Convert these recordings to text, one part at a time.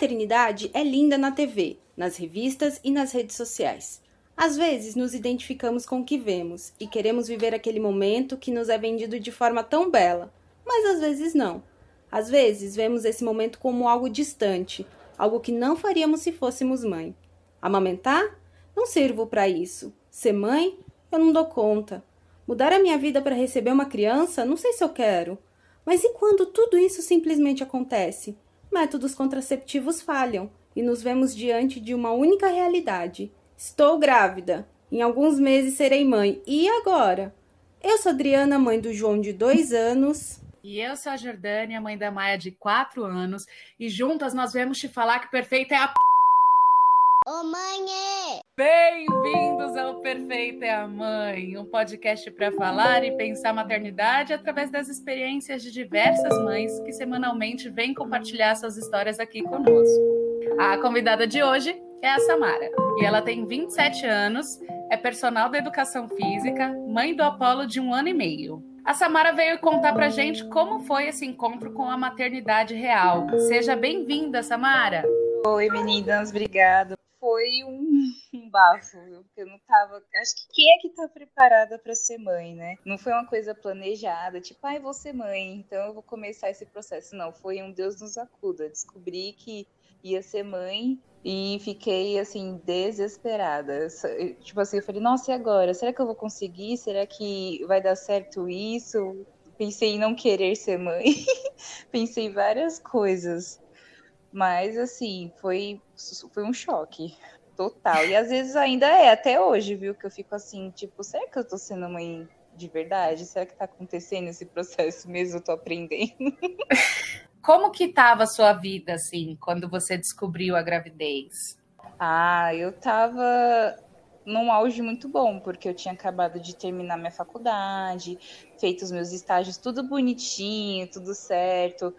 maternidade é linda na TV, nas revistas e nas redes sociais. Às vezes nos identificamos com o que vemos e queremos viver aquele momento que nos é vendido de forma tão bela, mas às vezes não. Às vezes vemos esse momento como algo distante, algo que não faríamos se fôssemos mãe. Amamentar? Não sirvo para isso. Ser mãe? Eu não dou conta. Mudar a minha vida para receber uma criança? Não sei se eu quero. Mas e quando tudo isso simplesmente acontece? Métodos contraceptivos falham e nos vemos diante de uma única realidade Estou grávida. Em alguns meses serei mãe. E agora? Eu sou Adriana, mãe do João de dois anos. E eu sou a Jordânia, mãe da Maia de quatro anos. E juntas nós vamos te falar que perfeita é a. Ô mãe! Bem-vindos ao Perfeita é a Mãe, um podcast para falar e pensar maternidade através das experiências de diversas mães que semanalmente vêm compartilhar suas histórias aqui conosco. A convidada de hoje é a Samara. E ela tem 27 anos, é personal da educação física, mãe do Apolo de um ano e meio. A Samara veio contar pra gente como foi esse encontro com a maternidade real. Seja bem-vinda, Samara! Oi, meninas, obrigada. Foi um, um bafo, porque eu não tava. Acho que quem é que tá preparada para ser mãe, né? Não foi uma coisa planejada, tipo, ai, ah, vou ser mãe, então eu vou começar esse processo. Não, foi um Deus nos acuda. Descobri que ia ser mãe e fiquei assim desesperada. Tipo assim, eu falei, nossa, e agora? Será que eu vou conseguir? Será que vai dar certo isso? Pensei em não querer ser mãe. Pensei várias coisas. Mas assim, foi foi um choque total. E às vezes ainda é até hoje, viu, que eu fico assim, tipo, será que eu tô sendo mãe de verdade? Será que tá acontecendo esse processo mesmo? Eu tô aprendendo. Como que estava a sua vida, assim, quando você descobriu a gravidez? Ah, eu estava num auge muito bom, porque eu tinha acabado de terminar minha faculdade, feito os meus estágios tudo bonitinho, tudo certo.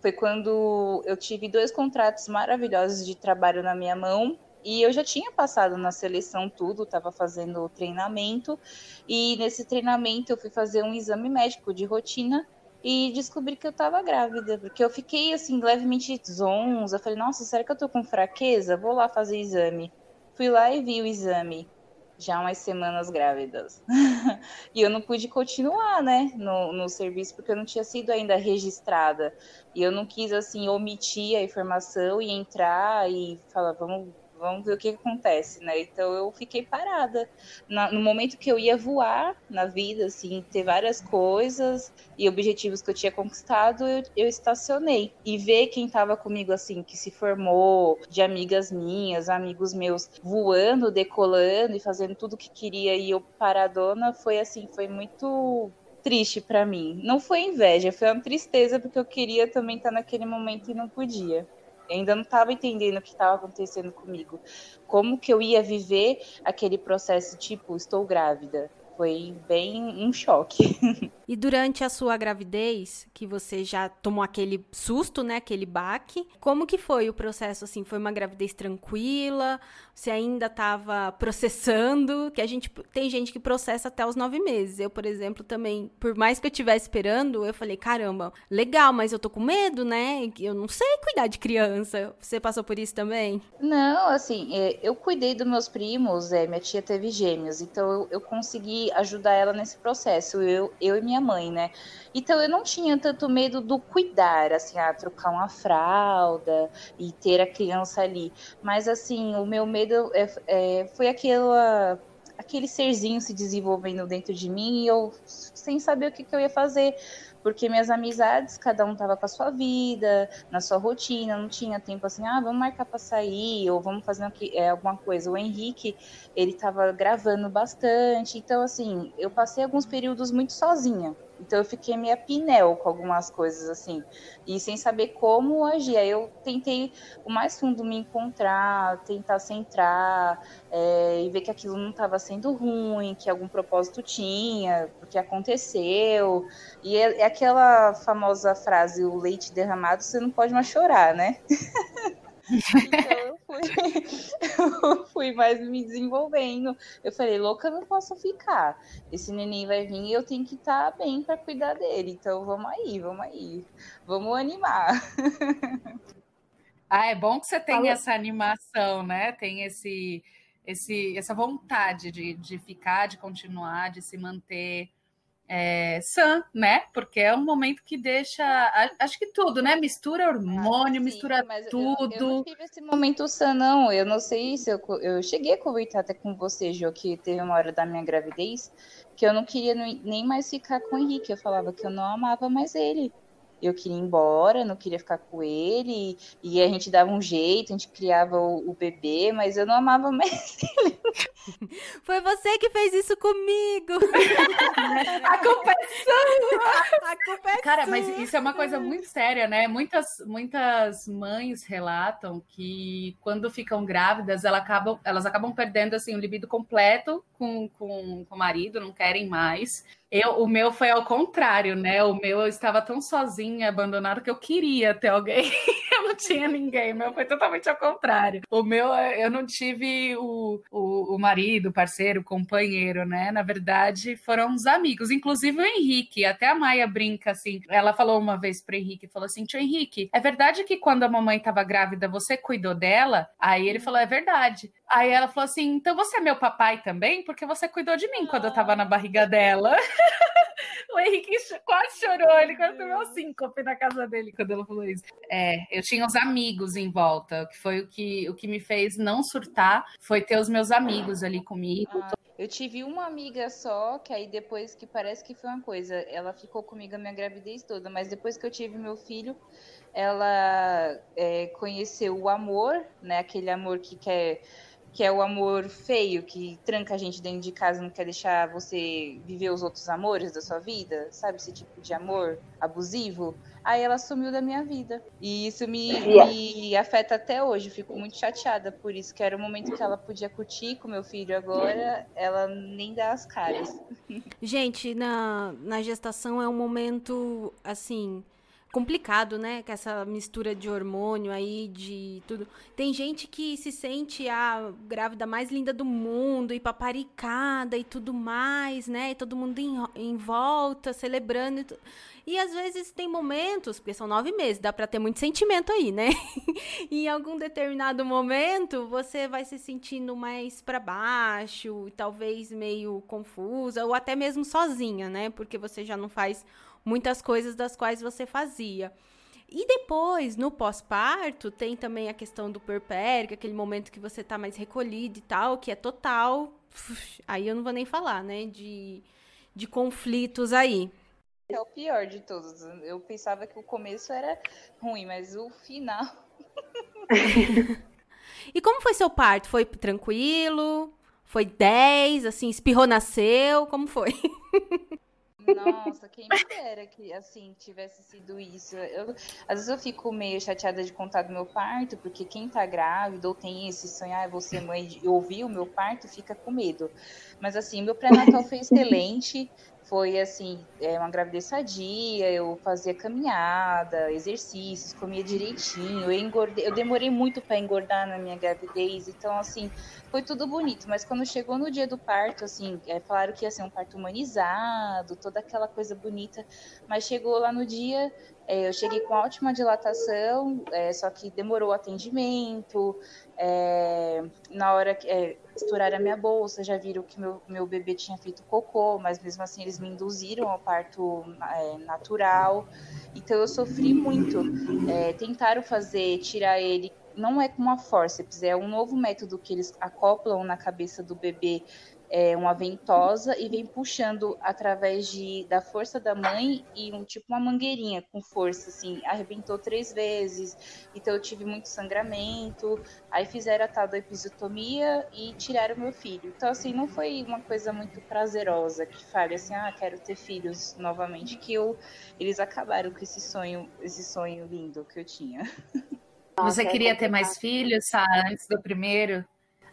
Foi quando eu tive dois contratos maravilhosos de trabalho na minha mão e eu já tinha passado na seleção tudo, estava fazendo o treinamento. E nesse treinamento eu fui fazer um exame médico de rotina e descobri que eu tava grávida, porque eu fiquei assim, levemente zonza. Falei, nossa, será que eu tô com fraqueza? Vou lá fazer exame. Fui lá e vi o exame. Já umas semanas grávidas. e eu não pude continuar, né, no, no serviço, porque eu não tinha sido ainda registrada. E eu não quis, assim, omitir a informação e entrar e falar, vamos vamos ver o que acontece, né? Então eu fiquei parada. Na, no momento que eu ia voar na vida, assim, ter várias coisas e objetivos que eu tinha conquistado, eu, eu estacionei. E ver quem estava comigo, assim, que se formou, de amigas minhas, amigos meus, voando, decolando e fazendo tudo o que queria e eu paradona, foi assim, foi muito triste para mim. Não foi inveja, foi uma tristeza porque eu queria também estar naquele momento e não podia. Ainda não estava entendendo o que estava acontecendo comigo. Como que eu ia viver aquele processo, tipo, estou grávida. Foi bem um choque. E durante a sua gravidez, que você já tomou aquele susto, né, aquele baque, como que foi o processo assim? Foi uma gravidez tranquila? Você ainda estava processando? Que a gente tem gente que processa até os nove meses. Eu, por exemplo, também, por mais que eu estivesse esperando, eu falei, caramba, legal, mas eu tô com medo, né? Eu não sei cuidar de criança. Você passou por isso também? Não, assim, é, eu cuidei dos meus primos, é, minha tia teve gêmeos, então eu, eu consegui ajudar ela nesse processo. Eu, eu e minha mãe, né? Então eu não tinha tanto medo do cuidar, assim, ah, trocar uma fralda e ter a criança ali. Mas assim, o meu medo é, é, foi aquele serzinho se desenvolvendo dentro de mim e eu sem saber o que, que eu ia fazer porque minhas amizades, cada um tava com a sua vida, na sua rotina, não tinha tempo assim, ah, vamos marcar para sair, ou vamos fazer é, alguma coisa. O Henrique, ele tava gravando bastante, então, assim, eu passei alguns períodos muito sozinha. Então eu fiquei meio pinel com algumas coisas assim, e sem saber como agir. Aí eu tentei o mais fundo me encontrar, tentar centrar, é, e ver que aquilo não estava sendo ruim, que algum propósito tinha, porque aconteceu. E é, é aquela famosa frase: o leite derramado você não pode mais chorar, né? então fui, eu fui mais me desenvolvendo. Eu falei, louca, não posso ficar. Esse neném vai vir e eu tenho que estar tá bem para cuidar dele. Então vamos aí, vamos aí. Vamos animar. Ah, é bom que você tem essa animação, né? Tem esse, esse, essa vontade de, de ficar, de continuar, de se manter é, sã, né? Porque é um momento que deixa. Acho que tudo, né? Mistura hormônio, ah, sim, mistura tudo. Eu, eu, não tive esse momento sã, não. Eu não sei se eu, eu cheguei a conversar até com você, Jo, que teve uma hora da minha gravidez que eu não queria nem mais ficar com o Henrique. Eu falava que eu não amava mais ele eu queria ir embora, não queria ficar com ele, e a gente dava um jeito, a gente criava o, o bebê, mas eu não amava mais ele. Foi você que fez isso comigo! a culpa é sua! A culpa é Cara, sua. mas isso é uma coisa muito séria, né? Muitas, muitas mães relatam que quando ficam grávidas, elas acabam, elas acabam perdendo assim, o libido completo com, com, com o marido, não querem mais. Eu, o meu foi ao contrário, né? O meu eu estava tão sozinha, abandonada, que eu queria ter alguém. eu não tinha ninguém. O meu foi totalmente ao contrário. O meu, eu não tive o, o, o marido, parceiro, companheiro, né? Na verdade, foram os amigos, inclusive o Henrique. Até a Maia brinca assim. Ela falou uma vez pro Henrique: falou assim, tio Henrique, é verdade que quando a mamãe estava grávida, você cuidou dela? Aí ele falou: é verdade. Aí ela falou assim: então você é meu papai também? Porque você cuidou de mim quando eu tava na barriga dela. o Henrique quase chorou, ele quase tomou síncope na casa dele quando ela falou isso. É, eu tinha os amigos em volta, que foi o que, o que me fez não surtar, foi ter os meus amigos ali comigo. Ah, eu tive uma amiga só, que aí depois que parece que foi uma coisa, ela ficou comigo a minha gravidez toda, mas depois que eu tive meu filho, ela é, conheceu o amor, né? Aquele amor que quer que é o amor feio, que tranca a gente dentro de casa, não quer deixar você viver os outros amores da sua vida, sabe? Esse tipo de amor abusivo. Aí ela sumiu da minha vida. E isso me, me afeta até hoje. Fico muito chateada por isso, que era o momento que ela podia curtir com meu filho agora, ela nem dá as caras. Gente, na, na gestação é um momento, assim, complicado, né? Com essa mistura de hormônio aí, de tudo. Tem gente que se sente a grávida mais linda do mundo e paparicada e tudo mais, né? E todo mundo em, em volta, celebrando. E, e às vezes tem momentos, porque são nove meses, dá pra ter muito sentimento aí, né? em algum determinado momento, você vai se sentindo mais para baixo, talvez meio confusa, ou até mesmo sozinha, né? Porque você já não faz muitas coisas das quais você fazia. E depois, no pós-parto, tem também a questão do perpério, aquele momento que você tá mais recolhido e tal, que é total. Aí eu não vou nem falar, né? De, de conflitos aí. É o pior de todos. Eu pensava que o começo era ruim, mas o final. e como foi seu parto? Foi tranquilo? Foi 10? Assim, espirrou, nasceu? Como foi? Nossa, quem me dera que assim tivesse sido isso. Eu, às vezes eu fico meio chateada de contar do meu parto, porque quem tá grávida ou tem esse sonhar, ah, você mãe, e ouvir o meu parto, fica com medo. Mas assim, meu pré-natal foi excelente foi assim, é, uma gravidez sadia, eu fazia caminhada, exercícios, comia direitinho, eu engordei, eu demorei muito para engordar na minha gravidez, então assim, foi tudo bonito, mas quando chegou no dia do parto, assim, é claro que ia ser um parto humanizado, toda aquela coisa bonita, mas chegou lá no dia, é, eu cheguei com ótima dilatação, é, só que demorou o atendimento, é, na hora que é, estouraram a minha bolsa, já viram que meu, meu bebê tinha feito cocô, mas mesmo assim eles me induziram ao parto é, natural. Então eu sofri muito. É, tentaram fazer, tirar ele, não é com uma forceps, é um novo método que eles acoplam na cabeça do bebê é, uma ventosa e vem puxando através de, da força da mãe e um tipo uma mangueirinha com força, assim, arrebentou três vezes, então eu tive muito sangramento, aí fizeram a tal da episiotomia e tiraram meu filho. Então, assim, não foi uma coisa muito prazerosa que fale assim, ah, quero ter filhos novamente, que eu, eles acabaram com esse sonho, esse sonho lindo que eu tinha. Você queria ter mais filhos, Sara, antes do primeiro?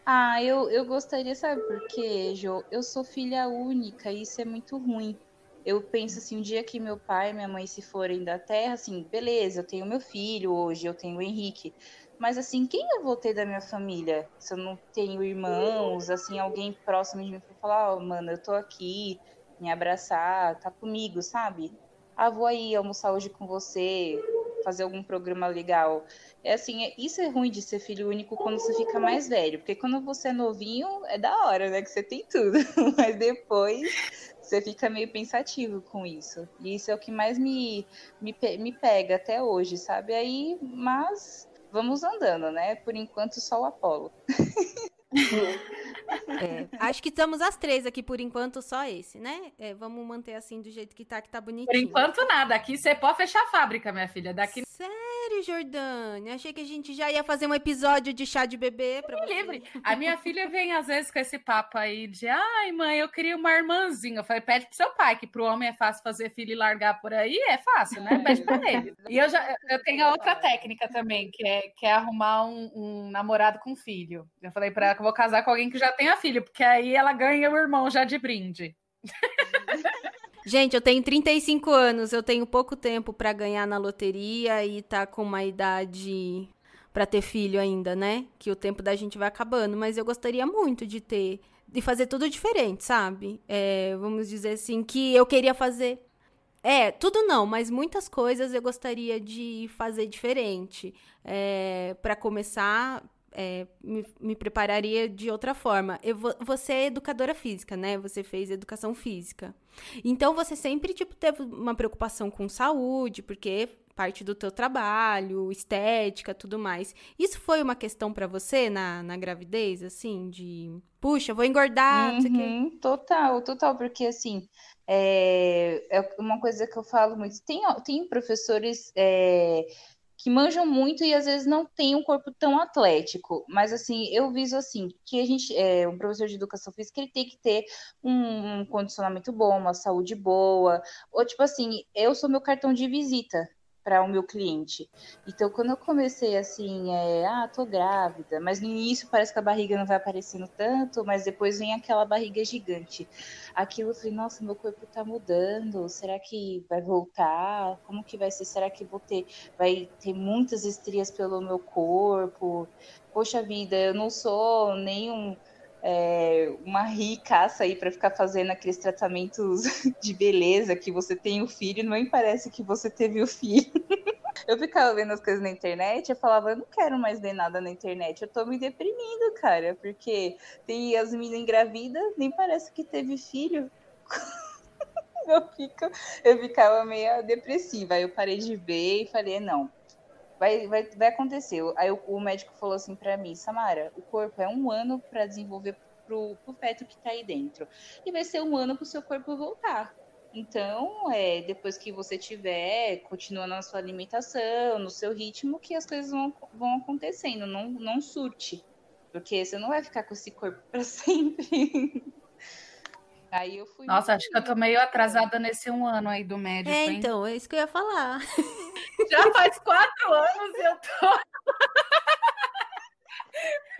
Ah, eu, eu gostaria, sabe por quê, Jo? Eu sou filha única e isso é muito ruim. Eu penso assim, um dia que meu pai e minha mãe se forem da terra, assim, beleza, eu tenho meu filho hoje, eu tenho o Henrique. Mas assim, quem eu vou ter da minha família? Se eu não tenho irmãos, assim, alguém próximo de mim pra falar, ó, oh, mano, eu tô aqui, me abraçar, tá comigo, sabe? Ah, vou aí almoçar hoje com você, fazer algum programa legal. É assim, é, isso é ruim de ser filho único quando você fica mais velho, porque quando você é novinho, é da hora, né? Que você tem tudo. Mas depois você fica meio pensativo com isso. E isso é o que mais me, me, me pega até hoje, sabe? Aí, mas vamos andando, né? Por enquanto, só o Apolo. É, acho que estamos as três aqui por enquanto, só esse, né? É, vamos manter assim do jeito que tá, que tá bonitinho. Por enquanto, nada. Aqui você pode fechar a fábrica, minha filha. Daqui. Sério, Jordânia? Achei que a gente já ia fazer um episódio de chá de bebê pra você. livre. A minha filha vem às vezes com esse papo aí de ai, mãe, eu queria uma irmãzinha. Eu falei, pede pro seu pai, que pro homem é fácil fazer filho e largar por aí, é fácil, né? Pede pra ele. E eu já eu tenho a outra técnica também, que é, que é arrumar um, um namorado com filho. Eu falei pra ela que eu vou casar com alguém que já tenha filho, porque aí ela ganha o irmão já de brinde. Gente, eu tenho 35 anos, eu tenho pouco tempo para ganhar na loteria e tá com uma idade para ter filho ainda, né? Que o tempo da gente vai acabando, mas eu gostaria muito de ter, de fazer tudo diferente, sabe? É, vamos dizer assim, que eu queria fazer. É, tudo não, mas muitas coisas eu gostaria de fazer diferente. É, para começar, é, me, me, prepararia de outra forma. Eu, você é educadora física, né? Você fez educação física. Então, você sempre, tipo, teve uma preocupação com saúde, porque parte do teu trabalho, estética, tudo mais. Isso foi uma questão para você na, na gravidez, assim, de... Puxa, vou engordar, uhum, Total, total, porque, assim, é, é uma coisa que eu falo muito. Tem, tem professores... É, que manjam muito e às vezes não tem um corpo tão atlético. Mas assim, eu viso assim, que a gente, é, um professor de educação física, ele tem que ter um, um condicionamento bom, uma saúde boa. Ou tipo assim, eu sou meu cartão de visita para o meu cliente. Então, quando eu comecei assim, é, ah, tô grávida, mas no início parece que a barriga não vai aparecendo tanto, mas depois vem aquela barriga gigante. Aquilo eu falei, nossa, meu corpo tá mudando, será que vai voltar? Como que vai ser? Será que vou ter, vai ter muitas estrias pelo meu corpo? Poxa vida, eu não sou nenhum é, uma ricaça aí para ficar fazendo aqueles tratamentos de beleza que você tem o filho, não parece que você teve o filho. Eu ficava vendo as coisas na internet, eu falava, eu não quero mais ver nada na internet, eu tô me deprimindo, cara, porque tem as meninas engravidas, nem parece que teve filho. Eu, fico, eu ficava meio depressiva, aí eu parei de ver e falei, não, vai, vai, vai acontecer. Aí o, o médico falou assim para mim, Samara, o corpo é um ano para desenvolver pro, pro feto que tá aí dentro. E vai ser um ano pro seu corpo voltar. Então, é, depois que você tiver, continua na sua alimentação, no seu ritmo, que as coisas vão, vão acontecendo, não, não surte. Porque você não vai ficar com esse corpo para sempre. Aí eu fui. Nossa, acho que eu tô meio atrasada nesse um ano aí do médico. É, hein? então, é isso que eu ia falar. Já faz quatro anos e eu tô.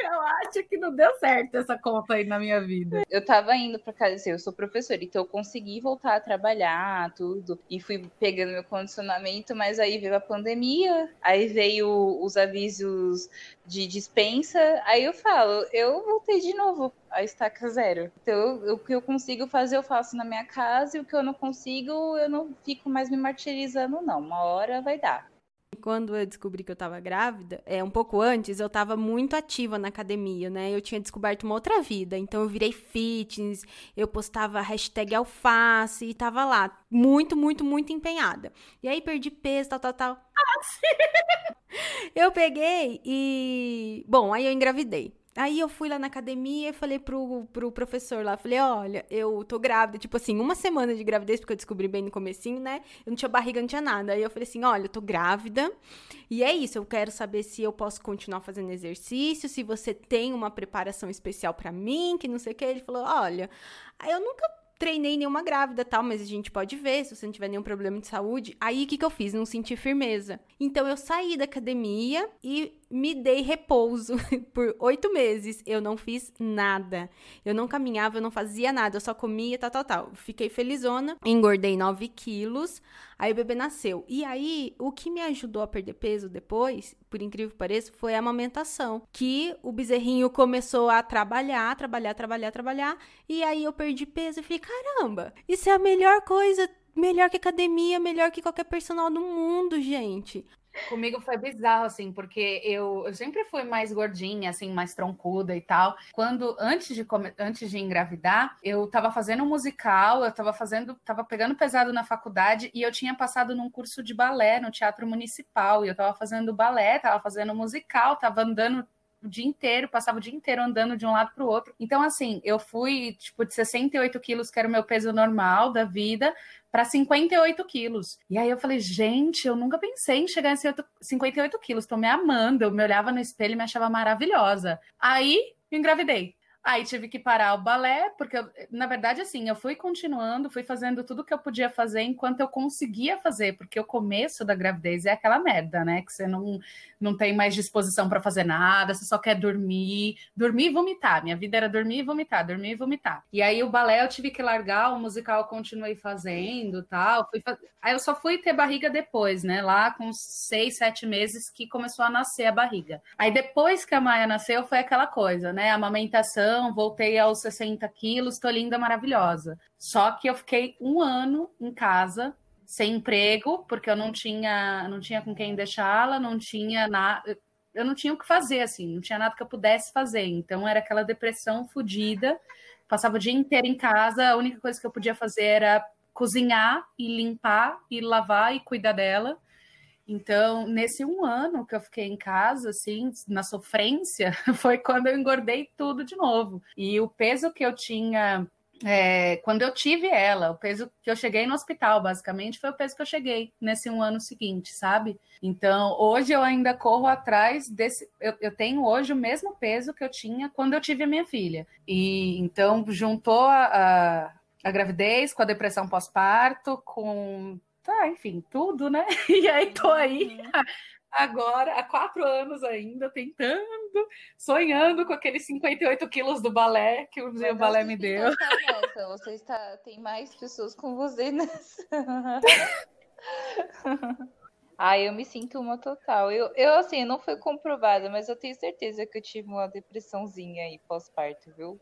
Eu acho que não deu certo essa conta aí na minha vida. Eu tava indo pra casa, assim, eu sou professora, então eu consegui voltar a trabalhar, tudo, e fui pegando meu condicionamento, mas aí veio a pandemia, aí veio os avisos de dispensa, aí eu falo, eu voltei de novo a estaca zero. Então, o que eu consigo fazer, eu faço na minha casa, e o que eu não consigo, eu não fico mais me martirizando, não. Uma hora vai dar. Quando eu descobri que eu tava grávida, é um pouco antes, eu tava muito ativa na academia, né? Eu tinha descoberto uma outra vida, então eu virei fitness, eu postava hashtag alface e tava lá, muito, muito, muito empenhada. E aí perdi peso, tal, tal, tal. Ah, eu peguei e. Bom, aí eu engravidei. Aí eu fui lá na academia e falei pro, pro professor lá, falei, olha, eu tô grávida, tipo assim, uma semana de gravidez, porque eu descobri bem no comecinho, né? Eu não tinha barriga, não tinha nada. Aí eu falei assim, olha, eu tô grávida, e é isso, eu quero saber se eu posso continuar fazendo exercício, se você tem uma preparação especial para mim, que não sei o que. Ele falou, olha, eu nunca treinei nenhuma grávida, tal, mas a gente pode ver se você não tiver nenhum problema de saúde. Aí o que, que eu fiz? Não senti firmeza. Então eu saí da academia e me dei repouso por oito meses. Eu não fiz nada. Eu não caminhava, eu não fazia nada. Eu só comia, tal, tal, tal. Fiquei felizona. Engordei 9 quilos. Aí o bebê nasceu. E aí, o que me ajudou a perder peso depois, por incrível que pareça, foi a amamentação. Que o bezerrinho começou a trabalhar, trabalhar, trabalhar, trabalhar. E aí eu perdi peso e falei, caramba, isso é a melhor coisa melhor que academia, melhor que qualquer personal do mundo, gente. Comigo foi bizarro, assim, porque eu, eu sempre fui mais gordinha, assim, mais troncuda e tal. Quando, antes de, antes de engravidar, eu tava fazendo um musical, eu tava fazendo, tava pegando pesado na faculdade e eu tinha passado num curso de balé no Teatro Municipal. E eu tava fazendo balé, tava fazendo musical, tava andando o dia inteiro, passava o dia inteiro andando de um lado para o outro. Então, assim, eu fui, tipo, de 68 quilos, que era o meu peso normal da vida, para 58 quilos. E aí eu falei, gente, eu nunca pensei em chegar em 58 quilos, tô me amando. Eu me olhava no espelho e me achava maravilhosa. Aí, engravidei. Aí tive que parar o balé, porque, eu, na verdade, assim, eu fui continuando, fui fazendo tudo que eu podia fazer enquanto eu conseguia fazer, porque o começo da gravidez é aquela merda, né? Que você não, não tem mais disposição para fazer nada, você só quer dormir, dormir e vomitar. Minha vida era dormir e vomitar, dormir e vomitar. E aí o balé eu tive que largar, o musical eu continuei fazendo tal. Fui faz... Aí eu só fui ter barriga depois, né? Lá com seis, sete meses que começou a nascer a barriga. Aí depois que a Maia nasceu, foi aquela coisa, né? A amamentação voltei aos 60 quilos, tô linda, maravilhosa. Só que eu fiquei um ano em casa, sem emprego, porque eu não tinha, não tinha com quem deixá-la, não tinha nada. Eu não tinha o que fazer, assim, não tinha nada que eu pudesse fazer. Então era aquela depressão fodida. Passava o dia inteiro em casa, a única coisa que eu podia fazer era cozinhar e limpar e lavar e cuidar dela. Então, nesse um ano que eu fiquei em casa, assim, na sofrência, foi quando eu engordei tudo de novo. E o peso que eu tinha é, quando eu tive ela, o peso que eu cheguei no hospital, basicamente, foi o peso que eu cheguei nesse um ano seguinte, sabe? Então, hoje eu ainda corro atrás desse. Eu, eu tenho hoje o mesmo peso que eu tinha quando eu tive a minha filha. E então, juntou a, a, a gravidez com a depressão pós-parto, com tá, enfim, tudo, né? E aí tô aí uhum. agora, há quatro anos ainda, tentando, sonhando com aqueles 58 quilos do balé que um dia o balé me deu. Você está, tem mais pessoas com você nessa. Ah, eu me sinto uma total. Eu, eu assim, não foi comprovado, mas eu tenho certeza que eu tive uma depressãozinha aí pós-parto, viu?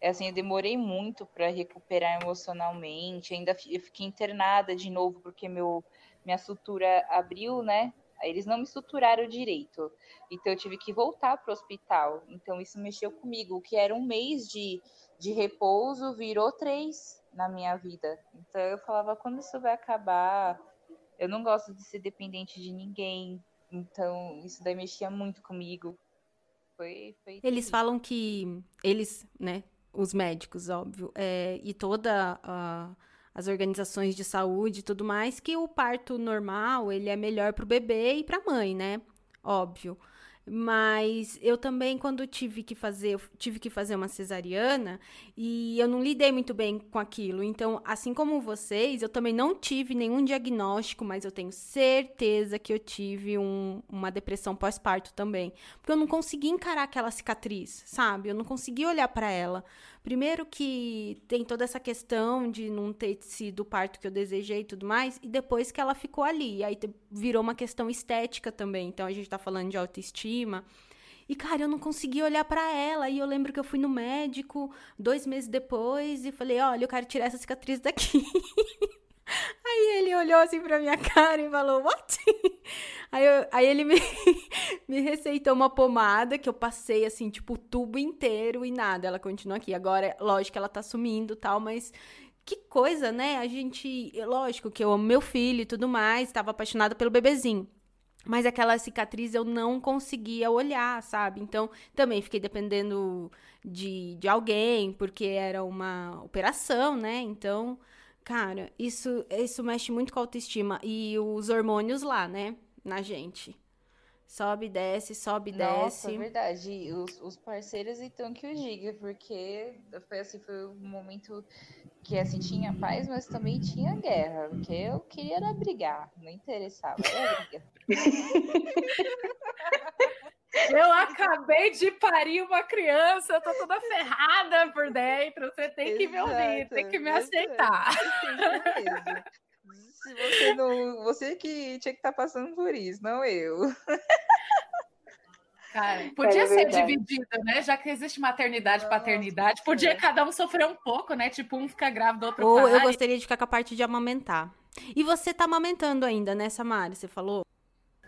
É assim, eu demorei muito para recuperar emocionalmente. Ainda eu fiquei internada de novo porque meu minha sutura abriu, né? Eles não me suturaram direito. Então eu tive que voltar para o hospital. Então isso mexeu comigo. O que era um mês de, de repouso virou três na minha vida. Então eu falava, quando isso vai acabar? Eu não gosto de ser dependente de ninguém. Então isso daí mexia muito comigo. Foi, foi eles falam que eles, né, os médicos, óbvio, é, e toda a, as organizações de saúde e tudo mais, que o parto normal ele é melhor para o bebê e para a mãe, né? Óbvio. Mas eu também, quando tive que fazer, tive que fazer uma cesariana e eu não lidei muito bem com aquilo. Então, assim como vocês, eu também não tive nenhum diagnóstico, mas eu tenho certeza que eu tive um, uma depressão pós-parto também. Porque eu não consegui encarar aquela cicatriz, sabe? Eu não consegui olhar para ela. Primeiro que tem toda essa questão de não ter sido o parto que eu desejei e tudo mais, e depois que ela ficou ali. Aí virou uma questão estética também. Então a gente tá falando de autoestima. E, cara, eu não consegui olhar para ela. E eu lembro que eu fui no médico dois meses depois e falei: olha, eu quero tirar essa cicatriz daqui. Aí ele olhou assim pra minha cara e falou, what? Aí, eu, aí ele me, me receitou uma pomada que eu passei, assim, tipo, o tubo inteiro e nada. Ela continua aqui. Agora, lógico que ela tá sumindo tal, mas que coisa, né? A gente, lógico que eu amo meu filho e tudo mais, estava apaixonada pelo bebezinho. Mas aquela cicatriz eu não conseguia olhar, sabe? Então, também fiquei dependendo de, de alguém, porque era uma operação, né? Então, Cara, isso, isso mexe muito com a autoestima. E os hormônios lá, né? Na gente. Sobe, desce, sobe, Nossa, desce. Nossa, verdade. Os, os parceiros, então, que eu diga, porque foi assim, foi um momento que assim tinha paz, mas também tinha guerra, porque eu queria era brigar, não interessava, era briga. Eu acabei de parir uma criança, eu tô toda ferrada por dentro. Você tem que me ouvir, tem que me aceitar. Se você não. Você que tinha que estar tá passando por isso, não eu. Cara, podia é ser dividido, né? Já que existe maternidade e paternidade, podia cada um sofrer um pouco, né? Tipo, um fica grávido, outro Ou eu gostaria de ficar com a parte de amamentar. E você tá amamentando ainda, né, Samara? Você falou?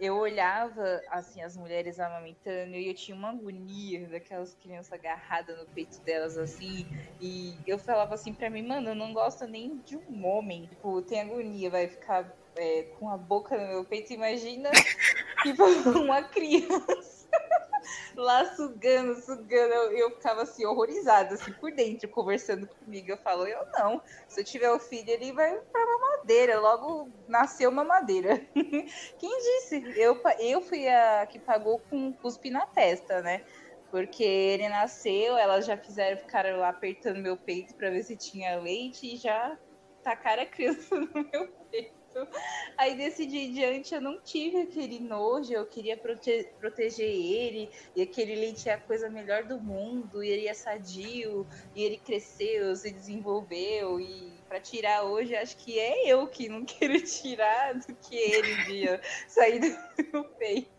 Eu olhava, assim, as mulheres amamentando e eu tinha uma agonia daquelas crianças agarradas no peito delas, assim. E eu falava assim pra mim, mano, eu não gosto nem de um homem. Tipo, tem agonia, vai ficar é, com a boca no meu peito. Imagina, tipo, uma criança lá sugando, sugando. Eu, eu ficava assim, horrorizada, assim, por dentro, conversando comigo. Eu falo, eu não. Se eu tiver o filho, ele vai pra mamadeira. Logo nasceu mamadeira. Quem disse? Eu, eu fui a que pagou com cuspe na testa, né? Porque ele nasceu, elas já fizeram, ficaram lá apertando meu peito para ver se tinha leite e já tacaram a criança no meu. Aí desse dia em diante eu não tive aquele nojo, eu queria prote proteger ele, e aquele leite é a coisa melhor do mundo, e ele é sadio, e ele cresceu, se desenvolveu, e para tirar hoje, acho que é eu que não quero tirar do que ele via sair do meu peito.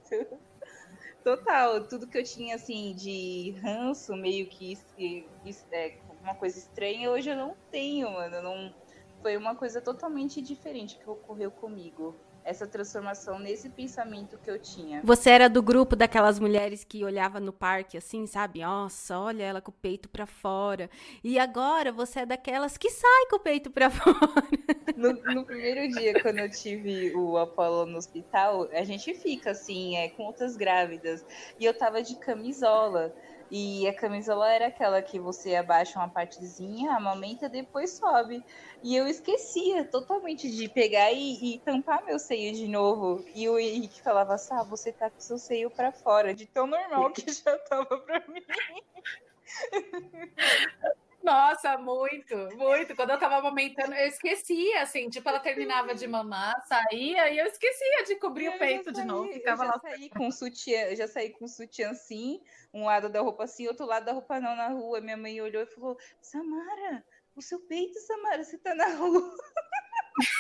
Total, tudo que eu tinha assim de ranço, meio que é, uma coisa estranha, hoje eu não tenho, mano. Eu não, foi uma coisa totalmente diferente que ocorreu comigo. Essa transformação nesse pensamento que eu tinha. Você era do grupo daquelas mulheres que olhava no parque assim, sabe? Nossa, olha ela com o peito para fora. E agora você é daquelas que sai com o peito para fora. No, no, primeiro dia, quando eu tive o Apolo no hospital, a gente fica assim, é, com outras grávidas. E eu tava de camisola. E a camisola era aquela que você abaixa uma partezinha, amamenta, depois sobe. E eu esquecia totalmente de pegar e, e tampar meu seio de novo. E o Henrique falava, Sá, você tá com seu seio para fora, de tão normal que já tava pra mim. Nossa, muito, muito. Quando eu tava amamentando, eu esquecia, assim, tipo, ela terminava de mamar, saía e eu esquecia de cobrir eu o peito saí, de novo. Ficava eu já lá. Saí com sutiã, já saí com sutiã assim, um lado da roupa assim, outro lado da roupa não na rua. Minha mãe olhou e falou: Samara, o seu peito, Samara, você tá na rua.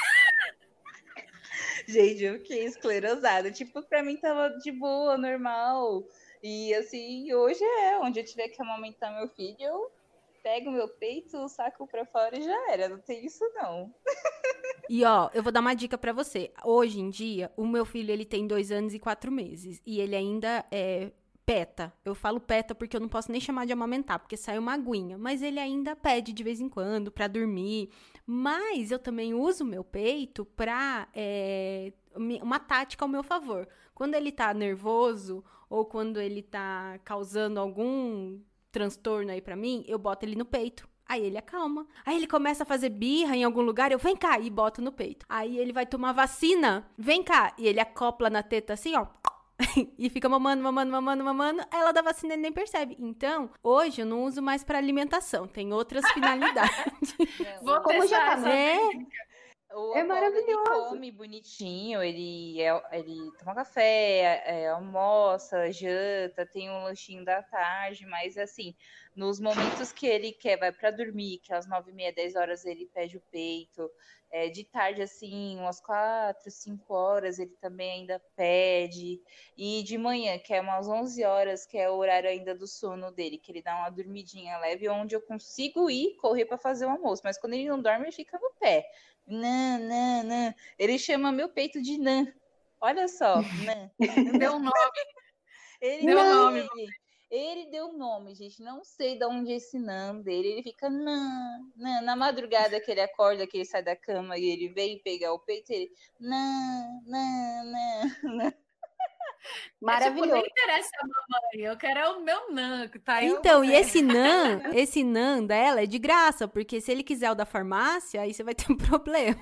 Gente, eu fiquei esclerosada. Tipo, pra mim tava de boa, normal. E assim, hoje é, onde eu tiver que amamentar meu filho, eu pego meu peito, saco pra fora e já era. Não tem isso, não. E ó, eu vou dar uma dica para você. Hoje em dia, o meu filho ele tem dois anos e quatro meses e ele ainda é peta. Eu falo peta porque eu não posso nem chamar de amamentar, porque sai uma aguinha. Mas ele ainda pede de vez em quando para dormir. Mas eu também uso meu peito pra é, uma tática ao meu favor. Quando ele tá nervoso ou quando ele tá causando algum transtorno aí para mim, eu boto ele no peito. Aí ele acalma. Aí ele começa a fazer birra em algum lugar, eu vem cá e boto no peito. Aí ele vai tomar vacina, vem cá e ele acopla na teta assim, ó. e fica mamando, mamando, mamando, mamando. Ela da vacina ele nem percebe. Então, hoje eu não uso mais para alimentação, tem outras finalidades. Vou Como já tá, é. O é maravilhoso. Ele come bonitinho, ele, é, ele toma café, é, almoça, janta, tem um lanchinho da tarde, mas assim, nos momentos que ele quer, vai para dormir, que às nove e meia, dez horas ele pede o peito, é, de tarde, assim, umas quatro, cinco horas, ele também ainda pede. E de manhã, que é umas onze horas, que é o horário ainda do sono dele, que ele dá uma dormidinha leve, onde eu consigo ir correr para fazer o almoço. Mas quando ele não dorme, ele fica no pé. Nã, nã, nã. Ele chama meu peito de Nã. Olha só, Nã. Deu um nome. Ele deu um nome. Ele deu um nome, gente. Não sei de onde é esse Nã dele. Ele fica Nã, Nã. Na madrugada que ele acorda, que ele sai da cama e ele vem pegar o peito, ele Nã, Nã, Nã. Maravilhoso. É, tipo, não interessa a mamãe, eu quero é o meu NAN, que tá aí. Então, e esse NAN, esse NAN dela é de graça, porque se ele quiser o da farmácia, aí você vai ter um problema.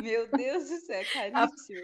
Meu Deus do céu, caríssimo.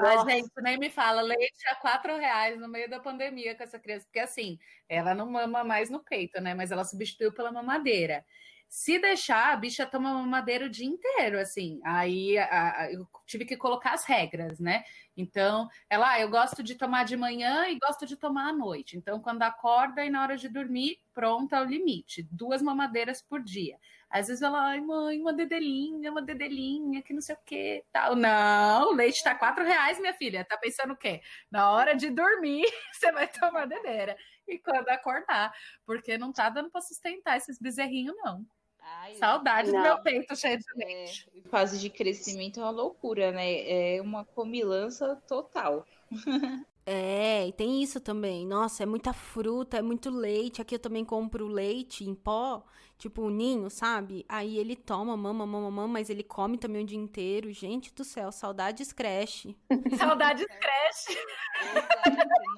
Mas, gente, nem me fala, leite a quatro reais no meio da pandemia com essa criança, porque assim, ela não mama mais no peito, né? Mas ela substituiu pela mamadeira. Se deixar, a bicha toma mamadeira o dia inteiro, assim. Aí a, a, eu tive que colocar as regras, né? Então, ela, ah, eu gosto de tomar de manhã e gosto de tomar à noite. Então, quando acorda e na hora de dormir, pronto é o limite. Duas mamadeiras por dia. Às vezes ela, ai, mãe, uma dedelinha, uma dedelinha, que não sei o que, tal. Não, o leite tá quatro reais, minha filha. Tá pensando o quê? Na hora de dormir, você vai tomar dedeira. E quando acordar, porque não tá dando para sustentar esses bezerrinhos, não. Ai, Saudades do Não. meu peito cheio de é, leite. fase de crescimento é uma loucura, né? É uma comilança total. É, e tem isso também. Nossa, é muita fruta, é muito leite. Aqui eu também compro leite em pó, tipo o ninho, sabe? Aí ele toma, mama, mama, mama, mas ele come também o dia inteiro. Gente do céu, saudades creche. Saudades creche.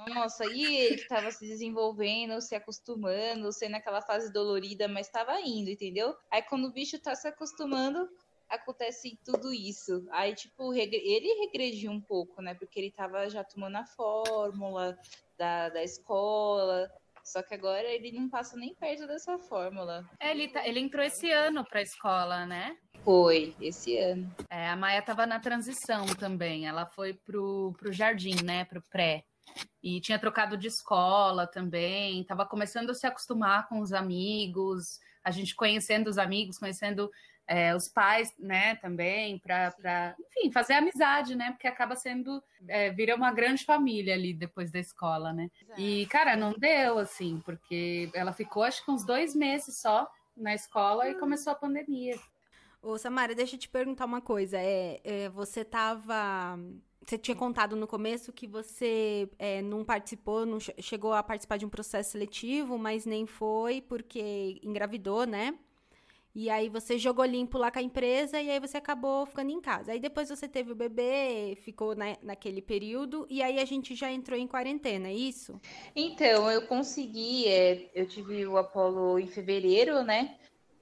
Nossa, e ele que tava se desenvolvendo, se acostumando, sendo aquela fase dolorida, mas tava indo, entendeu? Aí quando o bicho tá se acostumando, acontece tudo isso. Aí, tipo, ele regrediu um pouco, né? Porque ele tava já tomando a fórmula da, da escola. Só que agora ele não passa nem perto dessa fórmula. É, Ele, tá- ele entrou esse ano pra escola, né? Foi, esse ano. É, a Maia estava na transição também. Ela foi pro, pro jardim, né? Pro pré. E tinha trocado de escola também. Tava começando a se acostumar com os amigos. A gente conhecendo os amigos, conhecendo é, os pais, né? Também, para, enfim, fazer amizade, né? Porque acaba sendo, é, vira uma grande família ali depois da escola, né? E, cara, não deu, assim, porque ela ficou acho que uns dois meses só na escola e começou a pandemia. Ô, Samara, deixa eu te perguntar uma coisa. É, é, você tava. Você tinha contado no começo que você é, não participou, não che- chegou a participar de um processo seletivo, mas nem foi porque engravidou, né? E aí você jogou limpo lá com a empresa e aí você acabou ficando em casa. Aí depois você teve o bebê, ficou na, naquele período, e aí a gente já entrou em quarentena, é isso? Então, eu consegui, é, eu tive o Apolo em fevereiro, né?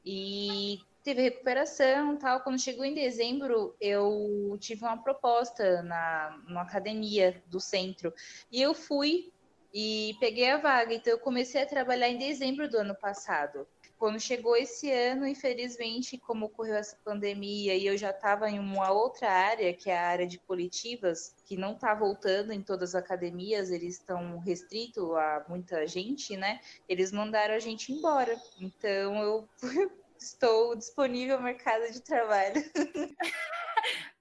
E teve recuperação tal. Quando chegou em dezembro, eu tive uma proposta na, numa academia do centro. E eu fui e peguei a vaga. Então, eu comecei a trabalhar em dezembro do ano passado. Quando chegou esse ano, infelizmente, como ocorreu essa pandemia e eu já estava em uma outra área, que é a área de coletivas, que não está voltando em todas as academias, eles estão restritos a muita gente, né? Eles mandaram a gente embora. Então eu estou disponível ao mercado de trabalho.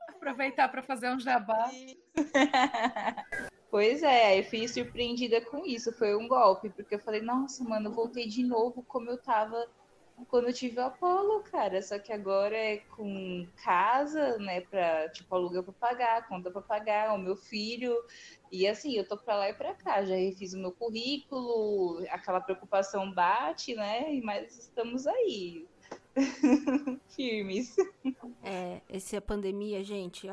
Aproveitar para fazer um jabá. Pois é, eu fui surpreendida com isso. Foi um golpe, porque eu falei, nossa, mano, voltei de novo como eu tava quando eu tive o Apolo, cara. Só que agora é com casa, né, pra, tipo, aluguel pra pagar, conta pra pagar, o meu filho. E assim, eu tô pra lá e pra cá. Já refiz o meu currículo, aquela preocupação bate, né, mas estamos aí. Firmes. É, essa pandemia, gente,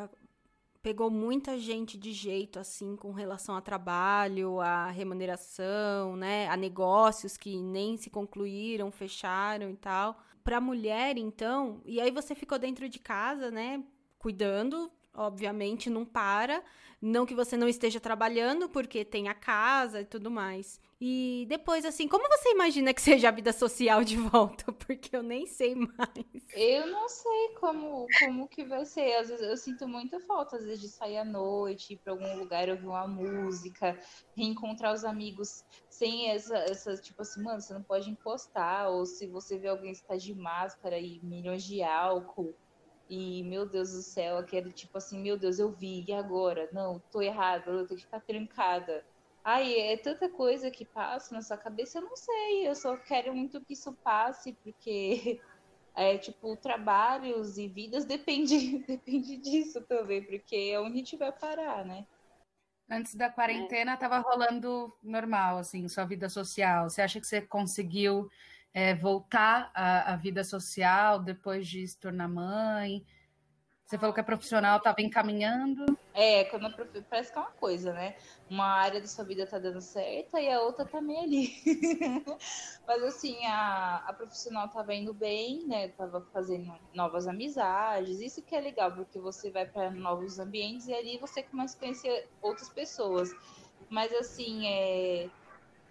pegou muita gente de jeito, assim, com relação a trabalho, a remuneração, né? A negócios que nem se concluíram, fecharam e tal. Pra mulher, então, e aí você ficou dentro de casa, né? Cuidando, obviamente, não para. Não que você não esteja trabalhando, porque tem a casa e tudo mais. E depois, assim, como você imagina que seja a vida social de volta? Porque eu nem sei mais. Eu não sei como, como que vai ser. Às vezes eu sinto muita falta, às vezes, de sair à noite, ir para algum lugar, ouvir uma música, reencontrar os amigos sem essa, essa, tipo assim, mano, você não pode encostar, ou se você vê alguém que está de máscara e milhões de álcool. E, meu Deus do céu, aquele tipo assim, meu Deus, eu vi, e agora? Não, tô errada, eu tenho que ficar trancada. Ai, é tanta coisa que passa na sua cabeça, eu não sei, eu só quero muito que isso passe, porque é, tipo, trabalhos e vidas depende, depende disso também, porque é onde a gente vai parar, né? Antes da quarentena, tava rolando normal, assim, sua vida social. Você acha que você conseguiu é, voltar à, à vida social depois de se tornar mãe? Você falou que a profissional estava encaminhando. É, quando prof- parece que é uma coisa, né? Uma área da sua vida tá dando certo e a outra tá meio ali. Mas assim, a, a profissional tava indo bem, né? Tava fazendo novas amizades. Isso que é legal, porque você vai para novos ambientes e ali você começa a conhecer outras pessoas. Mas assim, é.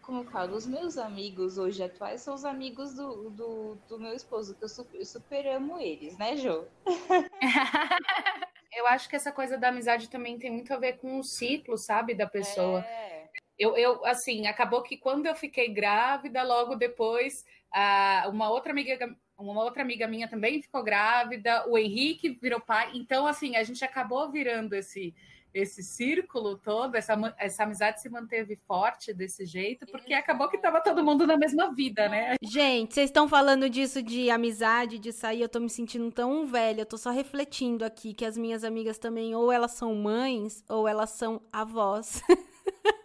Como eu falo, os meus amigos hoje atuais são os amigos do, do, do meu esposo, que eu super, eu super amo eles, né, Jô? Eu acho que essa coisa da amizade também tem muito a ver com o ciclo, sabe, da pessoa. É. Eu, eu, assim, acabou que quando eu fiquei grávida, logo depois, uma outra amiga, uma outra amiga minha também ficou grávida, o Henrique virou pai. Então, assim, a gente acabou virando esse esse círculo todo, essa, essa amizade se manteve forte desse jeito, porque acabou que tava todo mundo na mesma vida, né? Gente, vocês estão falando disso de amizade, de sair, eu tô me sentindo tão velha, eu tô só refletindo aqui que as minhas amigas também, ou elas são mães, ou elas são avós.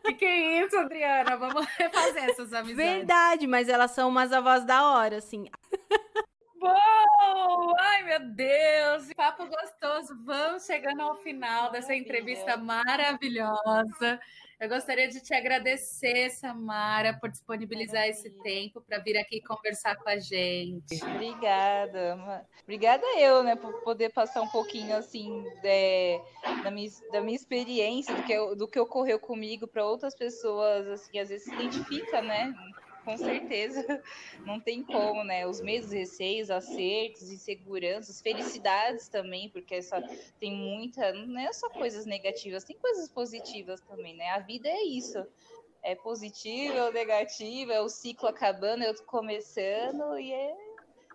Que que é isso, Adriana? Vamos refazer essas amizades. Verdade, mas elas são umas avós da hora, assim. Bom, ai meu Deus, papo gostoso. Vamos chegando ao final dessa entrevista maravilhosa. Eu gostaria de te agradecer, Samara, por disponibilizar esse tempo para vir aqui conversar com a gente. Obrigada. Obrigada eu, né, por poder passar um pouquinho assim de, da, minha, da minha experiência, do que, do que ocorreu comigo para outras pessoas, assim, às vezes se identifica, né? Com certeza. Não tem como, né? Os medos, receios, acertos, inseguranças, felicidades também, porque essa tem muita, não é só coisas negativas, tem coisas positivas também, né? A vida é isso. É positivo, ou negativo, é o ciclo acabando, eu começando e é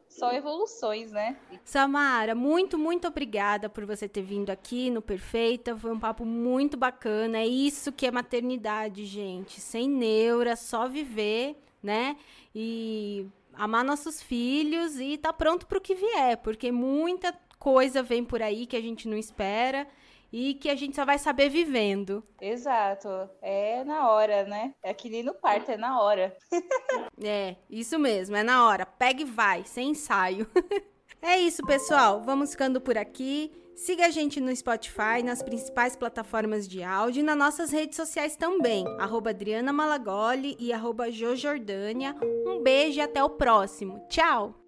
só evoluções, né? Samara, muito, muito obrigada por você ter vindo aqui no Perfeita. Foi um papo muito bacana. É isso que é maternidade, gente. Sem neura, só viver né? E amar nossos filhos e tá pronto para o que vier, porque muita coisa vem por aí que a gente não espera e que a gente só vai saber vivendo. Exato. É na hora, né? É que nem no parto, é na hora. é, isso mesmo, é na hora. Pega e vai, sem ensaio. é isso, pessoal. Vamos ficando por aqui. Siga a gente no Spotify, nas principais plataformas de áudio e nas nossas redes sociais também, arroba Adriana Malagoli e arroba Jojordânia. Um beijo e até o próximo. Tchau!